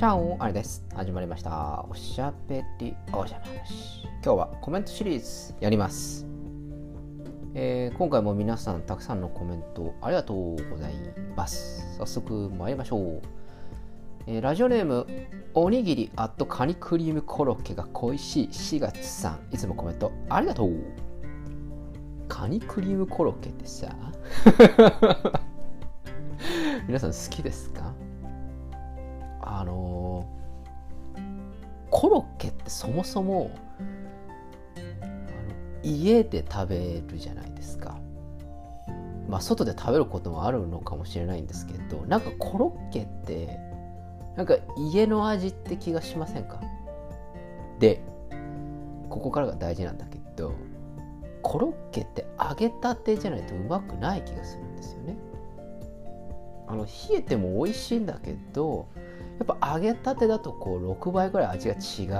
チャオあれです。始まりました。おしゃべりおじゃまし。今日はコメントシリーズやります。えー今回も皆さんたくさんのコメントありがとうございます。早速参りましょう。えーラジオネームおにぎりあとカニクリームコロッケが恋しい4月さんいつもコメントありがとうカニクリームコロッケってさ 皆さん好きですか？あのコロッケってそもそも家で食べるじゃないですか。まあ外で食べることもあるのかもしれないんですけどなんかコロッケってなんか家の味って気がしませんか？でここからが大事なんだけどコロッケって揚げたてじゃないとうまくない気がするんですよね。あの冷えても美味しいんだけどやっぱ揚げたてだとこう6倍ぐらい味が違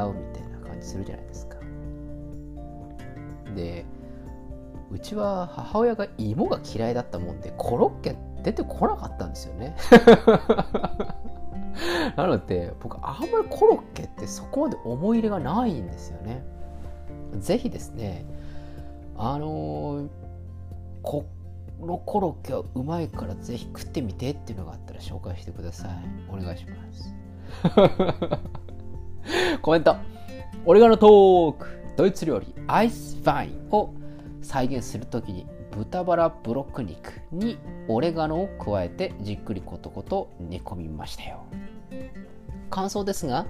うみたいな感じするじゃないですか。でうちは母親が芋が嫌いだったもんでコロッケ出てこなかったんですよね。なので僕あんまりコロッケってそこまで思い入れがないんですよね。ぜひですねあのーこのコロッケはうまいからぜひ食ってみてっていうのがあったら紹介してください。お願いします。コメント。オレガノトーク。ドイツ料理アイスファインを再現するときに豚バラブロック肉にオレガノを加えてじっくりコトコト煮込みましたよ。感想ですが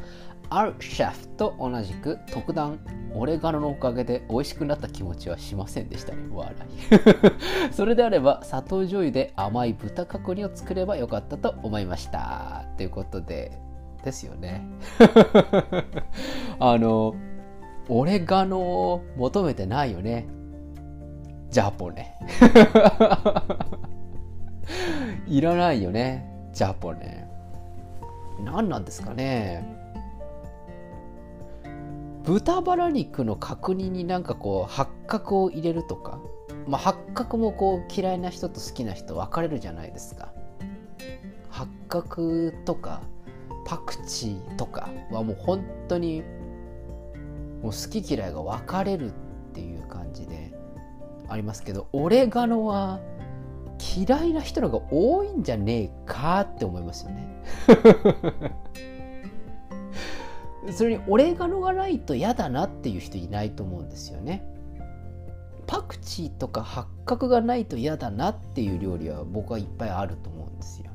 あるシェフと同じく特段オレガノのおかげで美味しくなった気持ちはしませんでしたね。笑い。それであれば砂糖醤油で甘い豚角煮を作ればよかったと思いました。ということでですよね。あのオレガノを求めてないよね。ジャポネ。いらないよねジャポネ。何なんですかね。豚バラ肉の角煮になんかこう八角を入れるとか、まあ、八角もこう嫌いな人と好きな人分かれるじゃないですか。八角とかパクチーとかはもう本当にもう好き嫌いが分かれるっていう感じでありますけどオレガノは嫌いな人のが多いんじゃねえかって思いますよね。それにオレガノがないと嫌だなっていう人いないと思うんですよね。パクチーとか八角がないと嫌だなっていう料理は僕はいっぱいあると思うんですよ。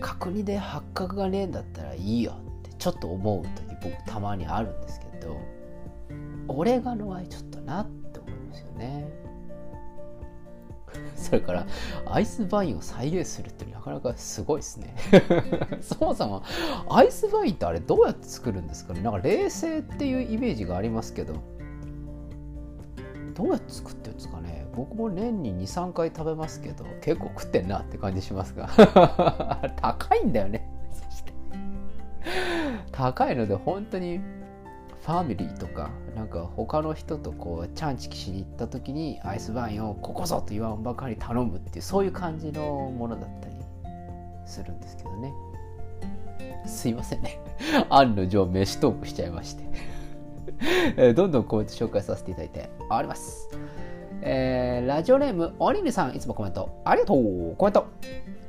角煮で八角がねえんだったらいいよってちょっと思う時僕たまにあるんですけどオレガノはちょっとなって思いますよね。それからアイスバインを再現するってなかなかすごいですね。そもそもアイスバインってあれどうやって作るんですかね？なんか冷製っていうイメージがありますけど。どうやって作ってるんですかね？僕も年に23回食べますけど結構食ってんなって感じしますが。高いんだよね。そして。高いので本当にファミリーとかなんか他の人とこうチャンチキしに行った時にアイスバインをここぞと言わんばかり頼むっていうそういう感じのものだったりするんですけどね。すいませんね。案の定飯トークしちゃいまして。えどんどんコメント紹介させていただいてあります。えーラジオネームおにぎさんいつもコメントありがとう。コメント。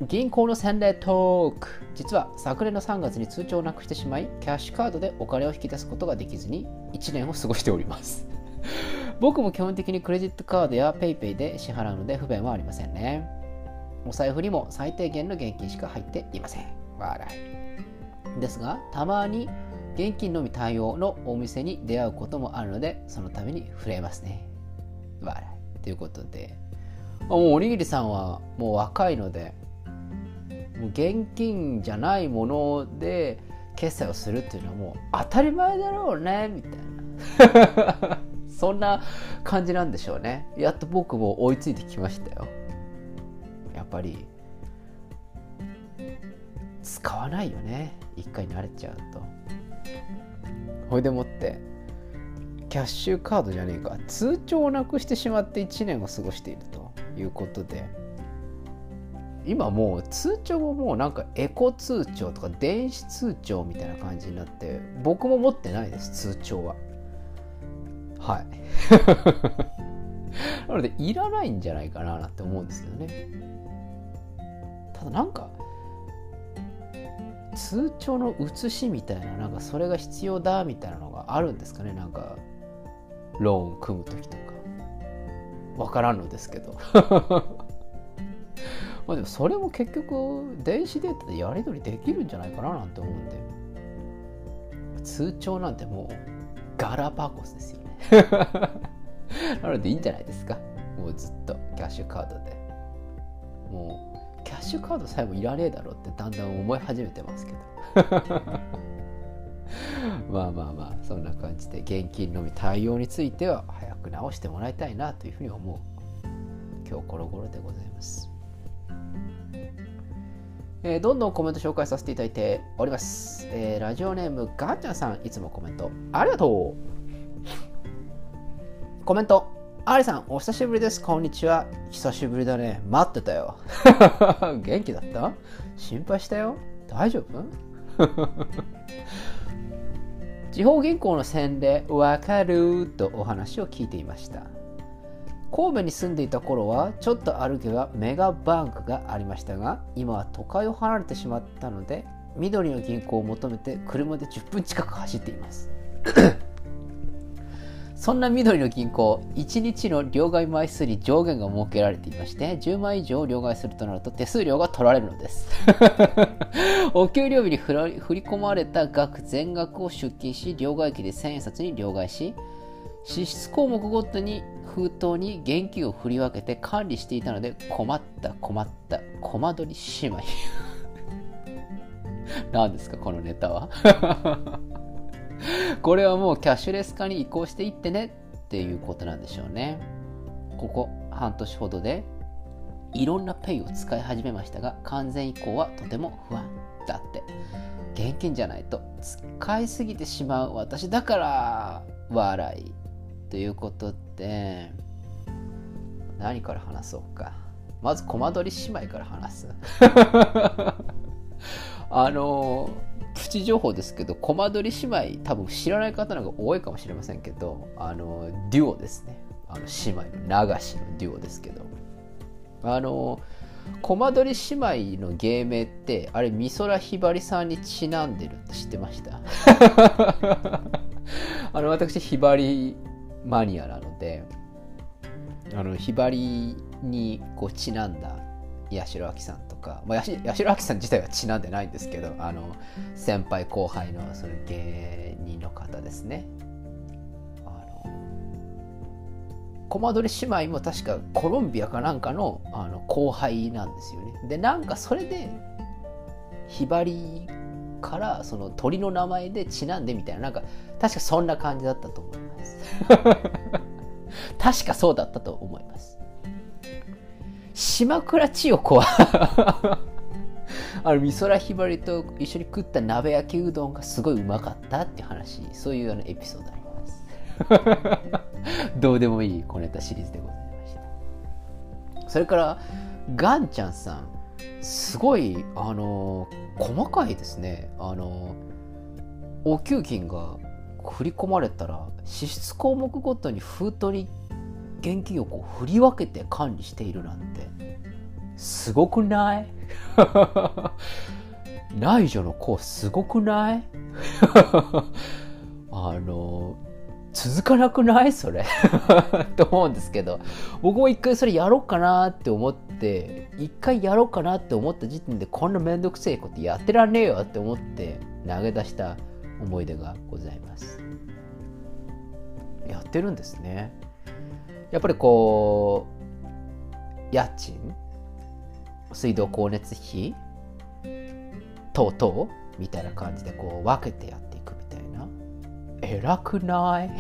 銀行の洗礼トーク。実は昨年の3月に通帳をなくしてしまいキャッシュカードでお金を引き出すことができずに1年を過ごしております。僕も基本的にクレジットカードや PayPay で支払うので不便はありませんね。お財布にも最低限の現金しか入っていません。笑い。ですがたまに現金のみ対応のお店に出会うこともあるのでそのために触れますね。笑い。ということで。もうおにぎりさんはもう若いので現金じゃないもので決済をするっていうのはもう当たり前だろうねみたいな。そんな感じなんでしょうね。やっと僕も追いついてきましたよ。やっぱり使わないよね。一回慣れちゃうと。ほいでもってキャッシュカードじゃねえか。通帳をなくしてしまって1年を過ごしているということで。今もう通帳ももうなんかエコ通帳とか電子通帳みたいな感じになって僕も持ってないです通帳は。はい。なのでいらないんじゃないかななんて思うんですけどね。ただなんか通帳の写しみたいななんかそれが必要だみたいなのがあるんですかね。なんかローン組む時とか。わからんのですけど。まあでもそれも結局電子データでやり取りできるんじゃないかななんて思うんで。通帳なんてもうガラパゴスですよね。なのでいいんじゃないですか。もうずっとキャッシュカードで。もうキャッシュカードさえもいらねえだろうってだんだん思い始めてますけど。まあまあまあそんな感じで現金のみ対応については早く直してもらいたいなというふうに思う。今日この頃でございます。えー、どんどんコメント紹介させていただいております。えー、ラジオネームガーちゃんさん、いつもコメントありがとう。コメント、アリさん、お久しぶりです。こんにちは。久しぶりだね。待ってたよ。元気だった？心配したよ。大丈夫？地方銀行の洗礼わかるとお話を聞いていました。神戸に住んでいた頃はちょっと歩けばメガバンクがありましたが今は都会を離れてしまったので緑の銀行を求めて車で10分近く走っています。そんな緑の銀行1日の両替枚数に上限が設けられていまして10万以上両替するとなると手数料が取られるのです。お給料日に振り込まれた額全額を出金し両替機で1000円札に両替し支出項目ごとに封筒に現金を振り分けて管理していたので困った困ったコマ撮り姉妹何ですかこのネタは？これはもうキャッシュレス化に移行していってねっていうことなんでしょうね。ここ半年ほどでいろんなペイを使い始めましたが完全移行はとても不安だって。現金じゃないと使いすぎてしまう私だから笑い。ということで何から話そうか。まずコマ撮り姉妹から話す。あのプチ情報ですけどコマ撮り姉妹多分知らない方の方が多いかもしれませんけどあのデュオですね。あの姉妹の流しのデュオですけど。あのコマ撮り姉妹の芸名ってあれ美空ひばりさんにちなんでるって知ってました？あの私ひばりマニアなのであのひばりにこうちなんだ八代亜紀さんとか、まあ、八代亜紀さん自体はちなんでないんですけどあの先輩後輩のその芸人の方ですね。あのコマ撮り姉妹も確かコロンビアかなんかのあの後輩なんですよね。でなんかそれでひばりからその鳥の名前でちなんでみたいななんか確かそんな感じだったと思います確かそうだったと思います。島倉千代子はあの美空ひばりと一緒に食った鍋焼きうどんがすごいうまかったっていう話そういうあのエピソードあります。どうでもいい小ネタシリーズでございました。それからガンちゃんさんすごいあの細かいですね。あのお給金が振り込まれたら支出項目ごとに封筒に現金をこう振り分けて管理しているなんて。すごくない？内助の子すごくない？あの続かなくない？それ。と思うんですけど。僕も一回それやろうかなって思って一回やろうかなって思った時点でこんなめんどくせえことやってらんねえよって思って投げ出した思い出がございます。やってるんですね。やっぱりこう家賃水道光熱費等々みたいな感じでこう分けてやっていくみたいな。偉くない？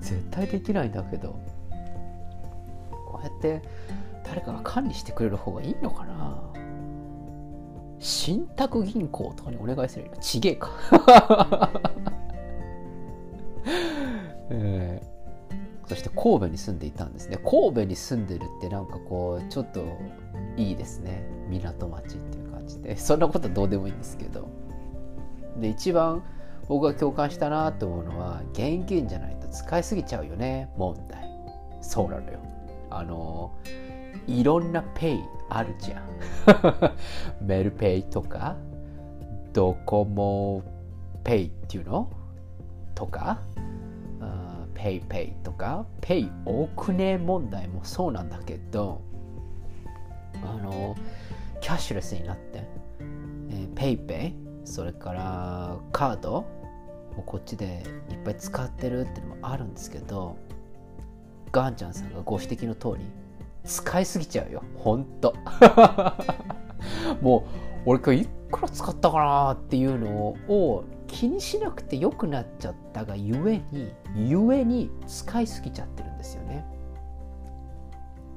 絶対できないんだけど。こうやって誰かが管理してくれる方がいいのかな？信託銀行とかにお願いするよちげえか。えー、そしして神戸に住んでいたんですね。神戸に住んでるってなんかこうちょっといいですね。港町っていう感じで。そんなことどうでもいいんですけど。で一番僕が共感したなと思うのは現金じゃないと使いすぎちゃうよね。問題。そうなのよ。あのいろんなペイあるじゃん。メルペイとかドコモペイっていうの？とか？ペイペイとか？ペイ多くね？問題もそうなんだけどあのキャッシュレスになって、えー、ペイペイ？それからカード？もこっちでいっぱい使ってるってのもあるんですけどガンちゃんさんがご指摘の通り使いすぎちゃうよ。ほんと。もう俺今日いくら使ったかなっていうのを気にしなくてよくなっちゃったがゆえにゆえに使いすぎちゃってるんですよね。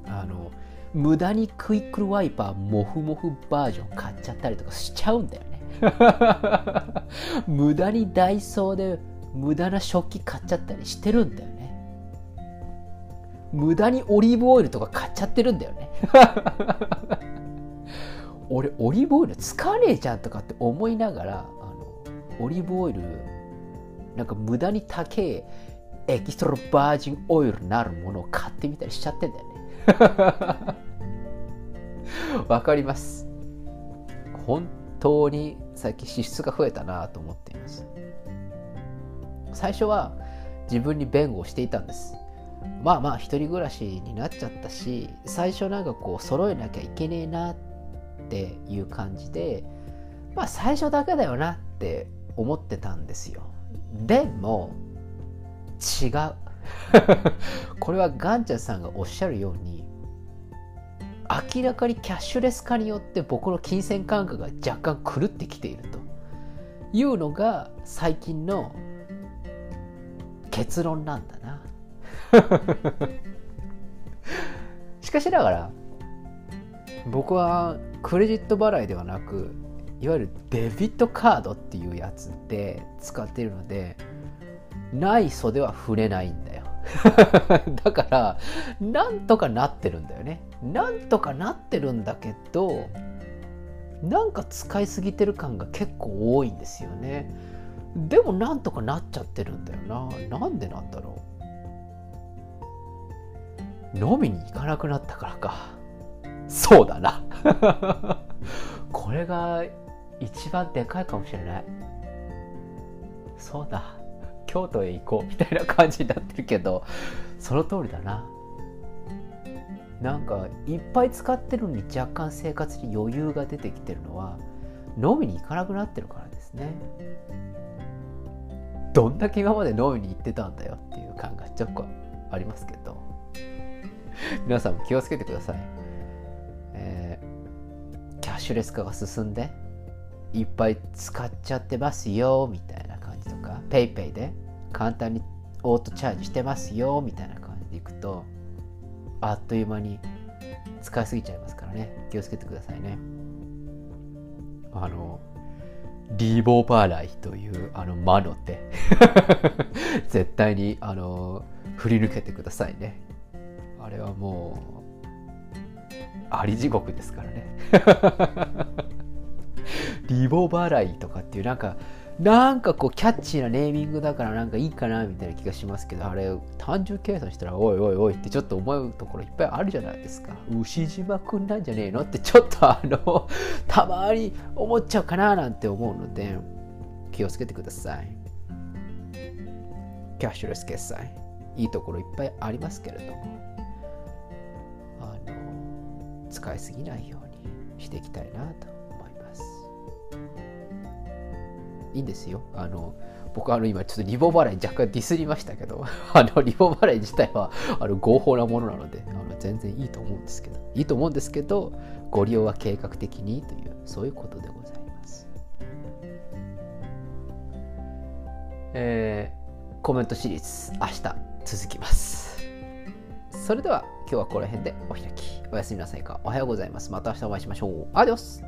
あの無駄にクイックルワイパーモフモフバージョン買っちゃったりとかしちゃうんだよね。無駄にダイソーで無駄な食器買っちゃったりしてるんだよね。無駄にオリーブオイルとか買っちゃってるんだよね。俺オリーブオイル使わねえじゃんとかって思いながらあのオリーブオイルなんか無駄に高いエキストラバージンオイルなるものを買ってみたりしちゃってんだよね。わかります。本当に最近支出が増えたなと思っています。最初は自分に弁護をしていたんです。まあまあ一人暮らしになっちゃったし最初なんかこう揃えなきゃいけねえなっていう感じでまあ最初だけだよなって思ってたんですよ。でも違う。これはガンチャさんがおっしゃるように明らかにキャッシュレス化によって僕の金銭感覚が若干狂ってきていると。いうのが最近の結論なんだな。しかしながら僕はクレジット払いではなくいわゆるデビットカードっていうやつで使ってるのでない袖は触れないんだよ。だからなんとかなってるんだよね。なんとかなってるんだけどなんか使いすぎてる感が結構多いんですよね。でもなんとかなっちゃってるんだよな。なんでなんだろう。飲みに行かなくなったからか。そうだな。これが一番でかいかもしれない。そうだ。京都へ行こうみたいな感じになってるけどその通りだな。なんかいっぱい使ってるのに若干生活に余裕が出てきてるのは飲みに行かなくなってるからですね。どんだけ今まで飲みに行ってたんだよっていう感がちょっとありますけど。皆さんも気をつけてください、えー、キャッシュレス化が進んでいっぱい使っちゃってますよみたいな感じとか PayPay で簡単にオートチャージしてますよみたいな感じでいくとあっという間に使いすぎちゃいますからね。気をつけてくださいね。あのリーボー払いというあの魔の手。絶対にあの振り抜けてくださいね。あれはもうあり地獄ですからね。リボ払いとかっていうなんかなんかこうキャッチーなネーミングだからなんかいいかなみたいな気がしますけどあれ単純計算したらおいおいおいってちょっと思うところいっぱいあるじゃないですか。牛島くんなんじゃねえの？ってちょっとあの たまに思っちゃうかななんて思うので気をつけてください。キャッシュレス決済。いいところいっぱいありますけれども。使いすぎないようにしていきたいなと思いいんですよ。あの僕あの今ちょっとリボ払い若干ディスりましたけど、あのリボ払い自体はあの合法なものなのであの全然いいと思うんですけど、いいと思うんですけど、ご利用は計画的にという、そういうことでございます。えー、コメントシリーズ、明日続きます。それでは今日はこの辺でお開き。おやすみなさいか。おはようございます。また明日お会いしましょう。アディオス